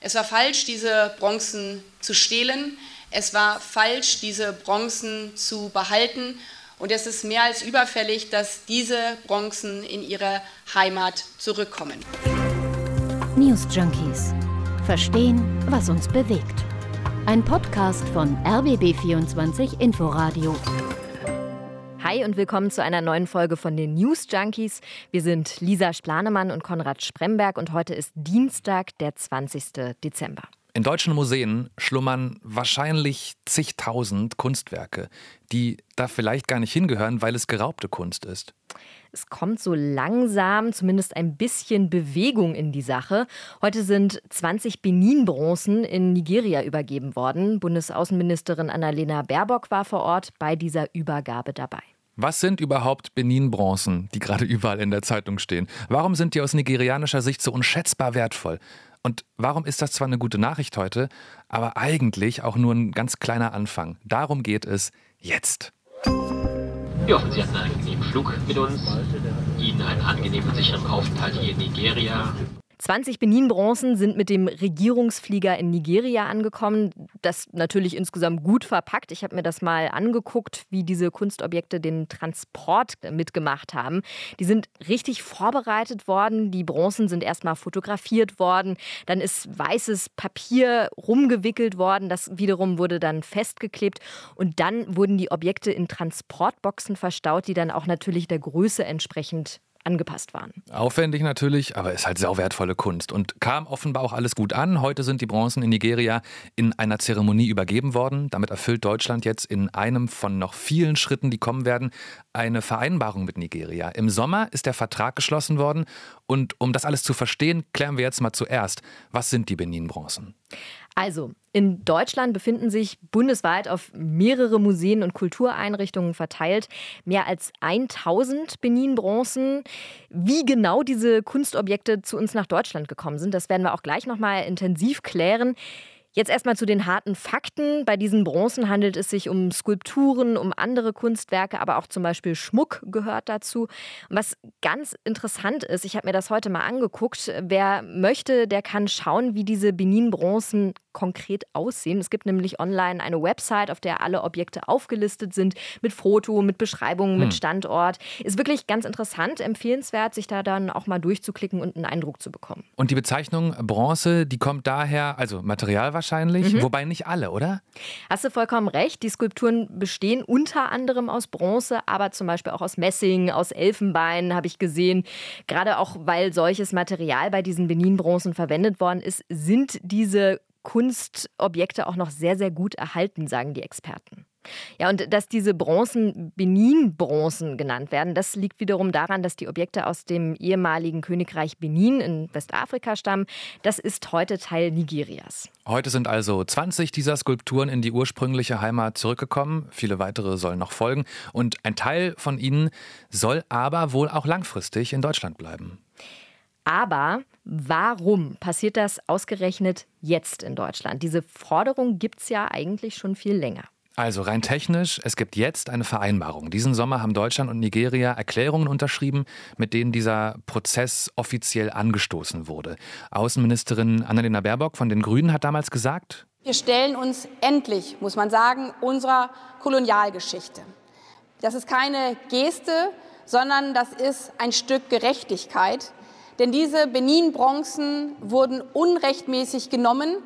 Es war falsch, diese Bronzen zu stehlen. Es war falsch, diese Bronzen zu behalten. Und es ist mehr als überfällig, dass diese Bronzen in ihre Heimat zurückkommen. News Junkies. Verstehen, was uns bewegt. Ein Podcast von RBB24 Inforadio. Hi und willkommen zu einer neuen Folge von den News Junkies. Wir sind Lisa Splanemann und Konrad Spremberg und heute ist Dienstag, der 20. Dezember. In deutschen Museen schlummern wahrscheinlich zigtausend Kunstwerke, die da vielleicht gar nicht hingehören, weil es geraubte Kunst ist. Es kommt so langsam zumindest ein bisschen Bewegung in die Sache. Heute sind 20 Benin-Bronzen in Nigeria übergeben worden. Bundesaußenministerin Annalena Baerbock war vor Ort bei dieser Übergabe dabei. Was sind überhaupt Benin-Bronzen, die gerade überall in der Zeitung stehen? Warum sind die aus nigerianischer Sicht so unschätzbar wertvoll? Und warum ist das zwar eine gute Nachricht heute, aber eigentlich auch nur ein ganz kleiner Anfang? Darum geht es jetzt. Wir hoffen, Sie hatten einen angenehmen Flug mit uns. Ihnen einen angenehmen und sicheren Aufenthalt hier in Nigeria. 20 Benin-Bronzen sind mit dem Regierungsflieger in Nigeria angekommen. Das natürlich insgesamt gut verpackt. Ich habe mir das mal angeguckt, wie diese Kunstobjekte den Transport mitgemacht haben. Die sind richtig vorbereitet worden. Die Bronzen sind erstmal fotografiert worden. Dann ist weißes Papier rumgewickelt worden. Das wiederum wurde dann festgeklebt. Und dann wurden die Objekte in Transportboxen verstaut, die dann auch natürlich der Größe entsprechend angepasst waren. Aufwendig natürlich, aber ist halt sauwertvolle Kunst und kam offenbar auch alles gut an. Heute sind die Bronzen in Nigeria in einer Zeremonie übergeben worden. Damit erfüllt Deutschland jetzt in einem von noch vielen Schritten, die kommen werden, eine Vereinbarung mit Nigeria. Im Sommer ist der Vertrag geschlossen worden und um das alles zu verstehen, klären wir jetzt mal zuerst, was sind die Benin-Bronzen? Also, in Deutschland befinden sich bundesweit auf mehrere Museen und Kultureinrichtungen verteilt mehr als 1000 Benin-Bronzen. Wie genau diese Kunstobjekte zu uns nach Deutschland gekommen sind, das werden wir auch gleich nochmal intensiv klären. Jetzt erstmal zu den harten Fakten. Bei diesen Bronzen handelt es sich um Skulpturen, um andere Kunstwerke, aber auch zum Beispiel Schmuck gehört dazu. Und was ganz interessant ist, ich habe mir das heute mal angeguckt, wer möchte, der kann schauen, wie diese Benin-Bronzen konkret aussehen. Es gibt nämlich online eine Website, auf der alle Objekte aufgelistet sind, mit Foto, mit Beschreibungen, hm. mit Standort. Ist wirklich ganz interessant, empfehlenswert, sich da dann auch mal durchzuklicken und einen Eindruck zu bekommen. Und die Bezeichnung Bronze, die kommt daher, also Material wahrscheinlich, mhm. wobei nicht alle, oder? Hast du vollkommen recht. Die Skulpturen bestehen unter anderem aus Bronze, aber zum Beispiel auch aus Messing, aus Elfenbein, habe ich gesehen. Gerade auch, weil solches Material bei diesen Benin-Bronzen verwendet worden ist, sind diese Kunstobjekte auch noch sehr, sehr gut erhalten, sagen die Experten. Ja, und dass diese Bronzen Benin-Bronzen genannt werden, das liegt wiederum daran, dass die Objekte aus dem ehemaligen Königreich Benin in Westafrika stammen. Das ist heute Teil Nigerias. Heute sind also 20 dieser Skulpturen in die ursprüngliche Heimat zurückgekommen. Viele weitere sollen noch folgen. Und ein Teil von ihnen soll aber wohl auch langfristig in Deutschland bleiben. Aber warum passiert das ausgerechnet jetzt in Deutschland? Diese Forderung gibt es ja eigentlich schon viel länger. Also rein technisch, es gibt jetzt eine Vereinbarung. Diesen Sommer haben Deutschland und Nigeria Erklärungen unterschrieben, mit denen dieser Prozess offiziell angestoßen wurde. Außenministerin Annalena Baerbock von den Grünen hat damals gesagt, wir stellen uns endlich, muss man sagen, unserer Kolonialgeschichte. Das ist keine Geste, sondern das ist ein Stück Gerechtigkeit. Denn diese Benin-Bronzen wurden unrechtmäßig genommen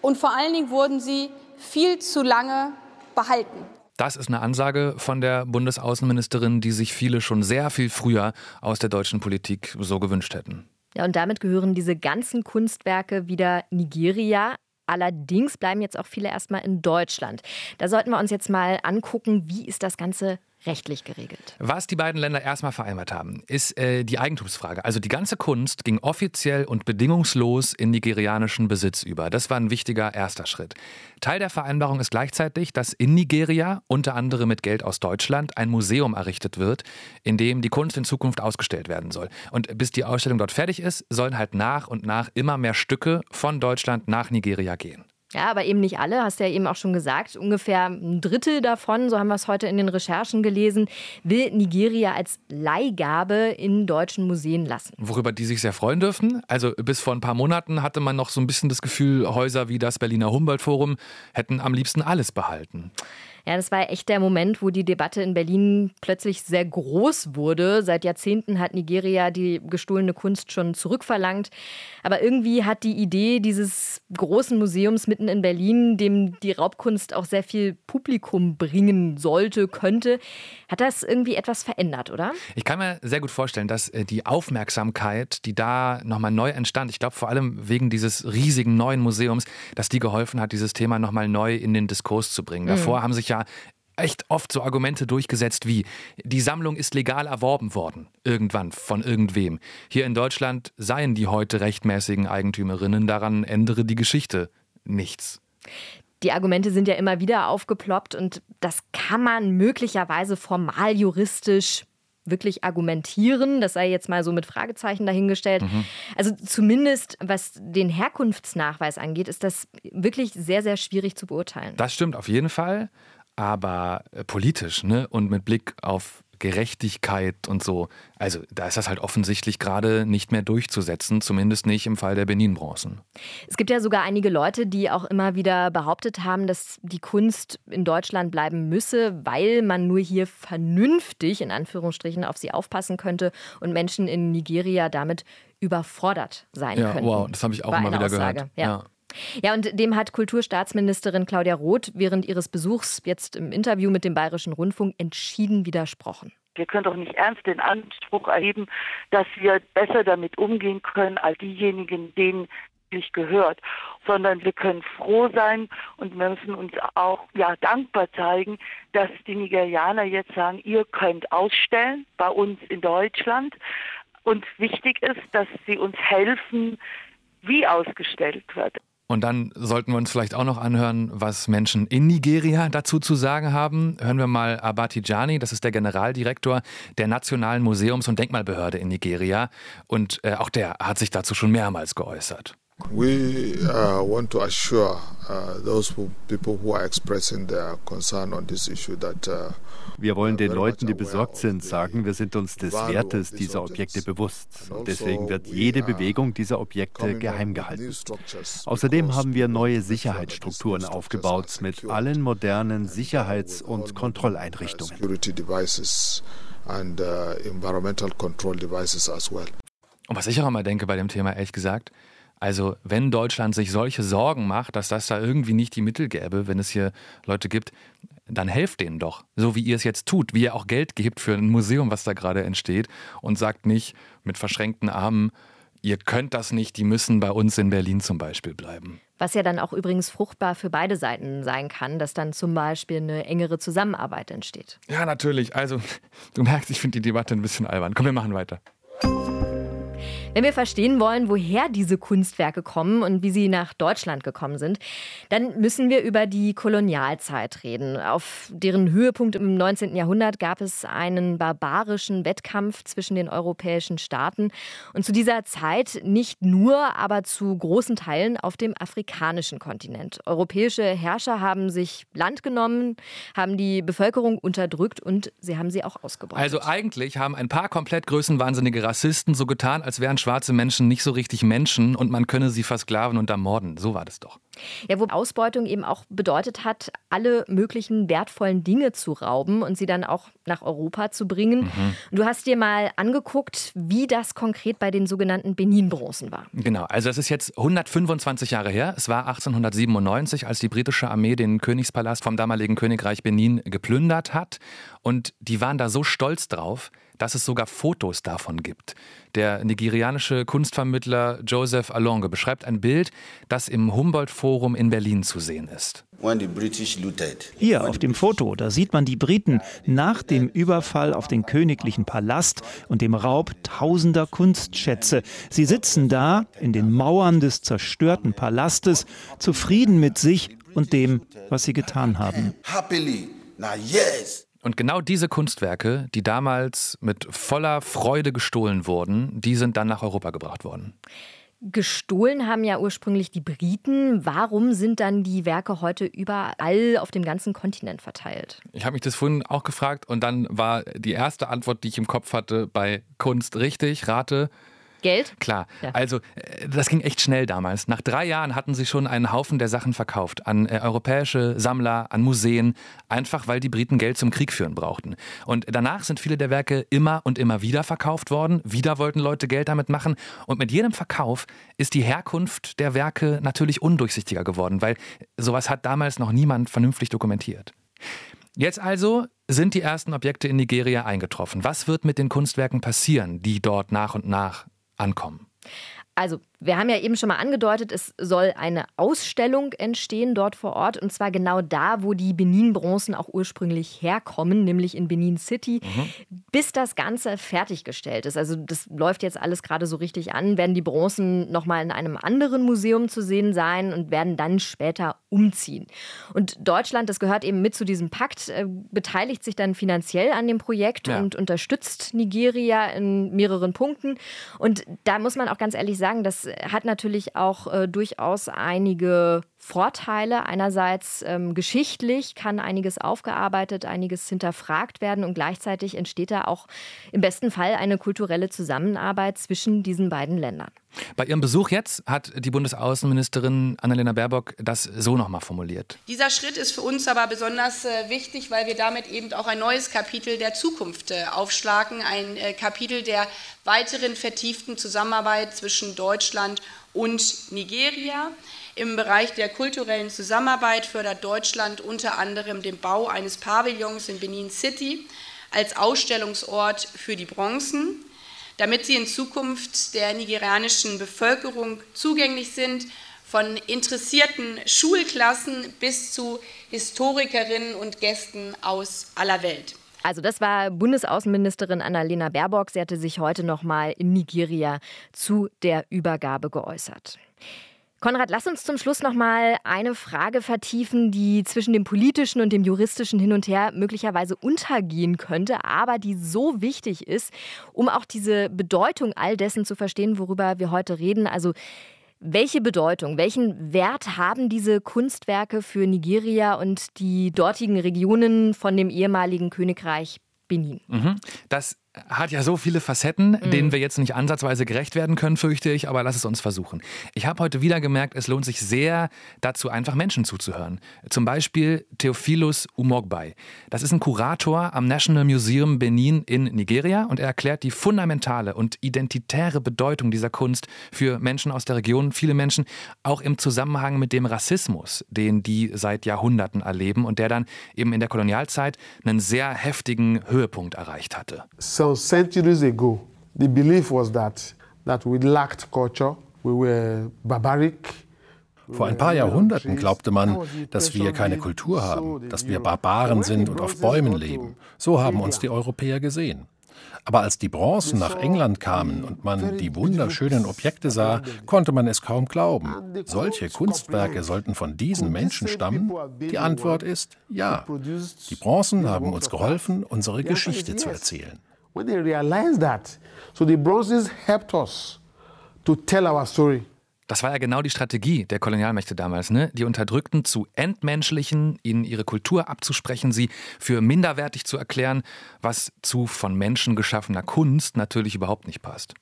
und vor allen Dingen wurden sie viel zu lange behalten. Das ist eine Ansage von der Bundesaußenministerin, die sich viele schon sehr viel früher aus der deutschen Politik so gewünscht hätten. Ja, und damit gehören diese ganzen Kunstwerke wieder Nigeria. Allerdings bleiben jetzt auch viele erstmal in Deutschland. Da sollten wir uns jetzt mal angucken, wie ist das Ganze rechtlich geregelt. Was die beiden Länder erstmal vereinbart haben, ist äh, die Eigentumsfrage. Also die ganze Kunst ging offiziell und bedingungslos in nigerianischen Besitz über. Das war ein wichtiger erster Schritt. Teil der Vereinbarung ist gleichzeitig, dass in Nigeria, unter anderem mit Geld aus Deutschland, ein Museum errichtet wird, in dem die Kunst in Zukunft ausgestellt werden soll. Und bis die Ausstellung dort fertig ist, sollen halt nach und nach immer mehr Stücke von Deutschland nach Nigeria gehen. Ja, aber eben nicht alle, hast du ja eben auch schon gesagt. Ungefähr ein Drittel davon, so haben wir es heute in den Recherchen gelesen, will Nigeria als Leihgabe in deutschen Museen lassen. Worüber die sich sehr freuen dürfen. Also bis vor ein paar Monaten hatte man noch so ein bisschen das Gefühl, Häuser wie das Berliner Humboldt-Forum hätten am liebsten alles behalten. Ja, das war echt der Moment, wo die Debatte in Berlin plötzlich sehr groß wurde. Seit Jahrzehnten hat Nigeria die gestohlene Kunst schon zurückverlangt. Aber irgendwie hat die Idee dieses großen Museums mitten in Berlin, dem die Raubkunst auch sehr viel Publikum bringen sollte, könnte, hat das irgendwie etwas verändert, oder? Ich kann mir sehr gut vorstellen, dass äh, die Aufmerksamkeit, die da nochmal neu entstand, ich glaube vor allem wegen dieses riesigen neuen Museums, dass die geholfen hat, dieses Thema nochmal neu in den Diskurs zu bringen. Davor mhm. haben sich ja ja echt oft so Argumente durchgesetzt wie, die Sammlung ist legal erworben worden, irgendwann, von irgendwem. Hier in Deutschland seien die heute rechtmäßigen Eigentümerinnen, daran ändere die Geschichte nichts. Die Argumente sind ja immer wieder aufgeploppt und das kann man möglicherweise formal juristisch wirklich argumentieren. Das sei jetzt mal so mit Fragezeichen dahingestellt. Mhm. Also zumindest was den Herkunftsnachweis angeht, ist das wirklich sehr, sehr schwierig zu beurteilen. Das stimmt auf jeden Fall aber äh, politisch, ne? Und mit Blick auf Gerechtigkeit und so. Also da ist das halt offensichtlich gerade nicht mehr durchzusetzen, zumindest nicht im Fall der Benin-Bronzen. Es gibt ja sogar einige Leute, die auch immer wieder behauptet haben, dass die Kunst in Deutschland bleiben müsse, weil man nur hier vernünftig, in Anführungsstrichen, auf sie aufpassen könnte und Menschen in Nigeria damit überfordert sein ja, können. Wow, das habe ich auch immer wieder Aussage. gehört. Ja. ja. Ja, und dem hat Kulturstaatsministerin Claudia Roth während ihres Besuchs jetzt im Interview mit dem Bayerischen Rundfunk entschieden widersprochen. Wir können doch nicht ernst den Anspruch erheben, dass wir besser damit umgehen können als diejenigen, denen es gehört, sondern wir können froh sein und wir müssen uns auch ja, dankbar zeigen, dass die Nigerianer jetzt sagen, ihr könnt ausstellen bei uns in Deutschland. Und wichtig ist, dass sie uns helfen, wie ausgestellt wird. Und dann sollten wir uns vielleicht auch noch anhören, was Menschen in Nigeria dazu zu sagen haben. Hören wir mal Abati Jani, das ist der Generaldirektor der Nationalen Museums- und Denkmalbehörde in Nigeria. Und äh, auch der hat sich dazu schon mehrmals geäußert. We uh, want to assure uh, those people who are expressing their concern on this issue that uh, wir wollen den Leuten, die besorgt sind, sagen, wir sind uns des Wertes dieser Objekte bewusst. Und deswegen also wird jede Bewegung dieser Objekte geheim gehalten. Außerdem haben wir neue Sicherheitsstrukturen aufgebaut mit allen modernen Sicherheits- und uh, Kontrolleinrichtungen. Und was ich auch immer denke bei dem Thema, ehrlich gesagt, also wenn Deutschland sich solche Sorgen macht, dass das da irgendwie nicht die Mittel gäbe, wenn es hier Leute gibt, dann helft denen doch, so wie ihr es jetzt tut, wie ihr auch Geld gebt für ein Museum, was da gerade entsteht und sagt nicht mit verschränkten Armen, ihr könnt das nicht, die müssen bei uns in Berlin zum Beispiel bleiben. Was ja dann auch übrigens fruchtbar für beide Seiten sein kann, dass dann zum Beispiel eine engere Zusammenarbeit entsteht. Ja, natürlich. Also, du merkst, ich finde die Debatte ein bisschen albern. Komm, wir machen weiter. Wenn wir verstehen wollen, woher diese Kunstwerke kommen und wie sie nach Deutschland gekommen sind, dann müssen wir über die Kolonialzeit reden. Auf deren Höhepunkt im 19. Jahrhundert gab es einen barbarischen Wettkampf zwischen den europäischen Staaten und zu dieser Zeit nicht nur, aber zu großen Teilen auf dem afrikanischen Kontinent. Europäische Herrscher haben sich Land genommen, haben die Bevölkerung unterdrückt und sie haben sie auch ausgebeutet. Also eigentlich haben ein paar komplett größenwahnsinnige Rassisten so getan, als wären schwarze Menschen nicht so richtig Menschen und man könne sie versklaven und ermorden. So war das doch. Ja, wo Ausbeutung eben auch bedeutet hat, alle möglichen wertvollen Dinge zu rauben und sie dann auch nach Europa zu bringen. Mhm. Du hast dir mal angeguckt, wie das konkret bei den sogenannten Benin-Bronzen war. Genau, also es ist jetzt 125 Jahre her. Es war 1897, als die britische Armee den Königspalast vom damaligen Königreich Benin geplündert hat. Und die waren da so stolz drauf, dass es sogar Fotos davon gibt. Der nigerianische Kunstvermittler Joseph Alonge beschreibt ein Bild, das im Humboldt-Forum in Berlin zu sehen ist. Hier auf dem Foto, da sieht man die Briten nach dem Überfall auf den königlichen Palast und dem Raub tausender Kunstschätze. Sie sitzen da in den Mauern des zerstörten Palastes, zufrieden mit sich und dem, was sie getan haben. Und genau diese Kunstwerke, die damals mit voller Freude gestohlen wurden, die sind dann nach Europa gebracht worden. Gestohlen haben ja ursprünglich die Briten. Warum sind dann die Werke heute überall auf dem ganzen Kontinent verteilt? Ich habe mich das vorhin auch gefragt und dann war die erste Antwort, die ich im Kopf hatte, bei Kunst richtig. Rate, Geld? Klar. Ja. Also, äh, das ging echt schnell damals. Nach drei Jahren hatten sie schon einen Haufen der Sachen verkauft. An äh, europäische Sammler, an Museen. Einfach, weil die Briten Geld zum Krieg führen brauchten. Und danach sind viele der Werke immer und immer wieder verkauft worden. Wieder wollten Leute Geld damit machen. Und mit jedem Verkauf ist die Herkunft der Werke natürlich undurchsichtiger geworden, weil sowas hat damals noch niemand vernünftig dokumentiert. Jetzt also sind die ersten Objekte in Nigeria eingetroffen. Was wird mit den Kunstwerken passieren, die dort nach und nach ankommen. Also, wir haben ja eben schon mal angedeutet, es soll eine Ausstellung entstehen dort vor Ort und zwar genau da, wo die Benin-Bronzen auch ursprünglich herkommen, nämlich in Benin City. Mhm. Bis das Ganze fertiggestellt ist, also das läuft jetzt alles gerade so richtig an, werden die Bronzen nochmal in einem anderen Museum zu sehen sein und werden dann später umziehen. Und Deutschland, das gehört eben mit zu diesem Pakt, äh, beteiligt sich dann finanziell an dem Projekt ja. und unterstützt Nigeria in mehreren Punkten. Und da muss man auch ganz ehrlich sagen, das hat natürlich auch äh, durchaus einige Vorteile. Einerseits ähm, geschichtlich kann einiges aufgearbeitet, einiges hinterfragt werden und gleichzeitig entsteht da auch im besten Fall eine kulturelle Zusammenarbeit zwischen diesen beiden Ländern. Bei ihrem Besuch jetzt hat die Bundesaußenministerin Annalena Baerbock das so nochmal formuliert. Dieser Schritt ist für uns aber besonders äh, wichtig, weil wir damit eben auch ein neues Kapitel der Zukunft äh, aufschlagen, ein äh, Kapitel der weiteren vertieften Zusammenarbeit zwischen Deutschland und Nigeria. Im Bereich der kulturellen Zusammenarbeit fördert Deutschland unter anderem den Bau eines Pavillons in Benin City als Ausstellungsort für die Bronzen, damit sie in Zukunft der nigerianischen Bevölkerung zugänglich sind, von interessierten Schulklassen bis zu Historikerinnen und Gästen aus aller Welt. Also das war Bundesaußenministerin Annalena Baerbock. Sie hatte sich heute noch mal in Nigeria zu der Übergabe geäußert. Konrad, lass uns zum Schluss noch mal eine Frage vertiefen, die zwischen dem politischen und dem juristischen hin und her möglicherweise untergehen könnte, aber die so wichtig ist, um auch diese Bedeutung all dessen zu verstehen, worüber wir heute reden. Also welche Bedeutung, welchen Wert haben diese Kunstwerke für Nigeria und die dortigen Regionen von dem ehemaligen Königreich Benin? Mhm. Das hat ja so viele Facetten, mhm. denen wir jetzt nicht ansatzweise gerecht werden können, fürchte ich, aber lass es uns versuchen. Ich habe heute wieder gemerkt, es lohnt sich sehr dazu, einfach Menschen zuzuhören. Zum Beispiel Theophilus Umogbai. Das ist ein Kurator am National Museum Benin in Nigeria und er erklärt die fundamentale und identitäre Bedeutung dieser Kunst für Menschen aus der Region, viele Menschen, auch im Zusammenhang mit dem Rassismus, den die seit Jahrhunderten erleben und der dann eben in der Kolonialzeit einen sehr heftigen Höhepunkt erreicht hatte. So some centuries ago, the belief was that, that we lacked culture, we were barbaric. Vor ein paar Jahrhunderten glaubte man, dass wir keine Kultur haben, dass wir Barbaren sind und auf Bäumen leben. So haben uns die Europäer gesehen. Aber als die Bronzen nach England kamen und man die wunderschönen Objekte sah, konnte man es kaum glauben. Solche Kunstwerke sollten von diesen Menschen stammen? Die Antwort ist ja. Die Bronzen haben uns geholfen, unsere Geschichte zu erzählen. When they realized that. So the bronzes helped us to tell our story. Das war ja genau die Strategie der Kolonialmächte damals, ne? Die Unterdrückten zu entmenschlichen, ihnen ihre Kultur abzusprechen, sie für minderwertig zu erklären, was zu von Menschen geschaffener Kunst natürlich überhaupt nicht passt.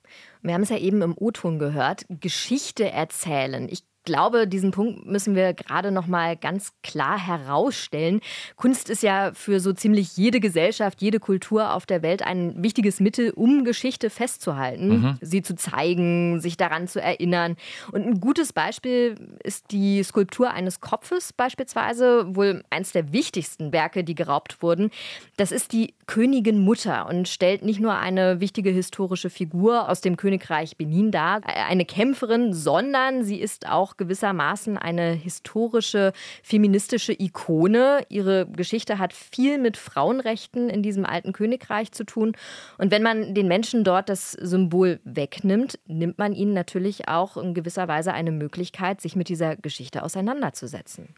Wir haben es ja eben im O-Ton gehört, Geschichte erzählen. Ich glaube, diesen Punkt müssen wir gerade noch mal ganz klar herausstellen. Kunst ist ja für so ziemlich jede Gesellschaft, jede Kultur auf der Welt ein wichtiges Mittel, um Geschichte festzuhalten, mhm. sie zu zeigen, sich daran zu erinnern. Und ein gutes Beispiel ist die Skulptur eines Kopfes beispielsweise, wohl eines der wichtigsten Werke, die geraubt wurden. Das ist die Königin Mutter und stellt nicht nur eine wichtige historische Figur aus dem Königreich Benin dar, eine Kämpferin, sondern sie ist auch gewissermaßen eine historische feministische Ikone. Ihre Geschichte hat viel mit Frauenrechten in diesem alten Königreich zu tun. Und wenn man den Menschen dort das Symbol wegnimmt, nimmt man ihnen natürlich auch in gewisser Weise eine Möglichkeit, sich mit dieser Geschichte auseinanderzusetzen.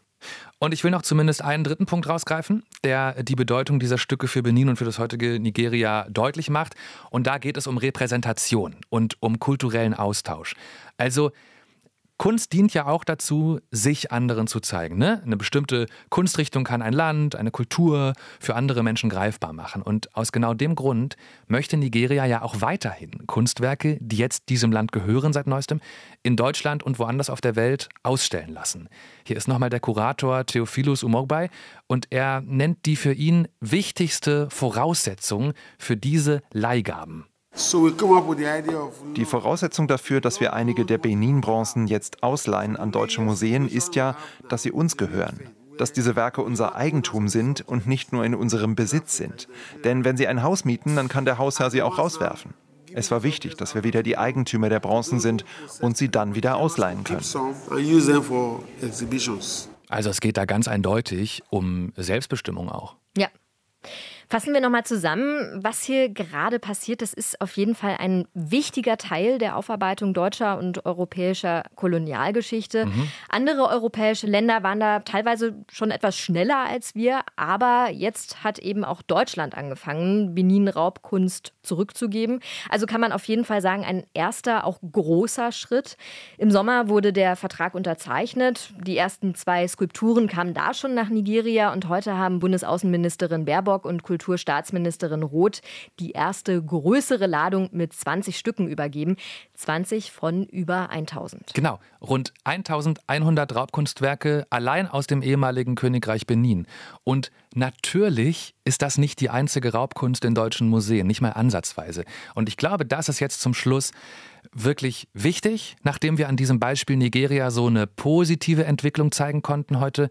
Und ich will noch zumindest einen dritten Punkt rausgreifen, der die Bedeutung dieser Stücke für Benin und für das heutige Nigeria deutlich macht. Und da geht es um Repräsentation und um kulturellen Austausch. Also Kunst dient ja auch dazu, sich anderen zu zeigen. Ne? Eine bestimmte Kunstrichtung kann ein Land, eine Kultur für andere Menschen greifbar machen. Und aus genau dem Grund möchte Nigeria ja auch weiterhin Kunstwerke, die jetzt diesem Land gehören seit neuestem, in Deutschland und woanders auf der Welt ausstellen lassen. Hier ist nochmal der Kurator Theophilus Umogbay und er nennt die für ihn wichtigste Voraussetzung für diese Leihgaben. Die Voraussetzung dafür, dass wir einige der Benin-Bronzen jetzt ausleihen an deutsche Museen, ist ja, dass sie uns gehören. Dass diese Werke unser Eigentum sind und nicht nur in unserem Besitz sind. Denn wenn sie ein Haus mieten, dann kann der Hausherr sie auch rauswerfen. Es war wichtig, dass wir wieder die Eigentümer der Bronzen sind und sie dann wieder ausleihen können. Also es geht da ganz eindeutig um Selbstbestimmung auch. Ja. Fassen wir nochmal zusammen, was hier gerade passiert. Das ist auf jeden Fall ein wichtiger Teil der Aufarbeitung deutscher und europäischer Kolonialgeschichte. Mhm. Andere europäische Länder waren da teilweise schon etwas schneller als wir, aber jetzt hat eben auch Deutschland angefangen, Benin-Raubkunst zurückzugeben. Also kann man auf jeden Fall sagen, ein erster, auch großer Schritt. Im Sommer wurde der Vertrag unterzeichnet. Die ersten zwei Skulpturen kamen da schon nach Nigeria und heute haben Bundesaußenministerin Baerbock und Kultur Kulturstaatsministerin Roth die erste größere Ladung mit 20 Stücken übergeben. 20 von über 1000. Genau, rund 1100 Raubkunstwerke allein aus dem ehemaligen Königreich Benin. Und natürlich ist das nicht die einzige Raubkunst in deutschen Museen, nicht mal ansatzweise. Und ich glaube, das ist jetzt zum Schluss wirklich wichtig, nachdem wir an diesem Beispiel Nigeria so eine positive Entwicklung zeigen konnten heute.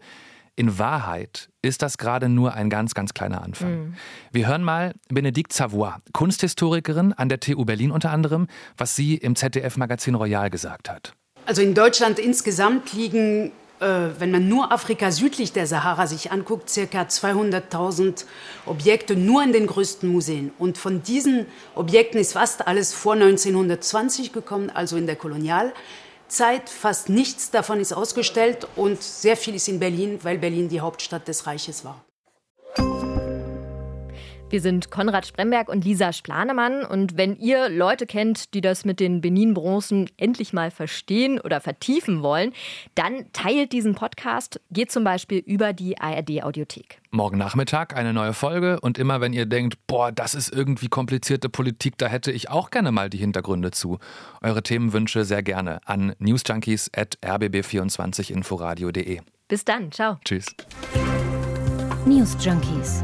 In Wahrheit ist das gerade nur ein ganz, ganz kleiner Anfang. Mhm. Wir hören mal Benedikt Savoy, Kunsthistorikerin an der TU Berlin unter anderem, was sie im ZDF-Magazin Royal gesagt hat. Also in Deutschland insgesamt liegen, äh, wenn man nur Afrika südlich der Sahara sich anguckt, circa 200.000 Objekte nur in den größten Museen. Und von diesen Objekten ist fast alles vor 1920 gekommen, also in der Kolonial. Zeit. Fast nichts davon ist ausgestellt und sehr viel ist in Berlin, weil Berlin die Hauptstadt des Reiches war. Wir sind Konrad Spremberg und Lisa Splanemann. Und wenn ihr Leute kennt, die das mit den Benin-Bronzen endlich mal verstehen oder vertiefen wollen, dann teilt diesen Podcast. Geht zum Beispiel über die ARD-Audiothek. Morgen Nachmittag eine neue Folge. Und immer wenn ihr denkt, boah, das ist irgendwie komplizierte Politik, da hätte ich auch gerne mal die Hintergründe zu. Eure Themenwünsche sehr gerne an newsjunkies.rbb24inforadio.de. Bis dann. Ciao. Tschüss. News Junkies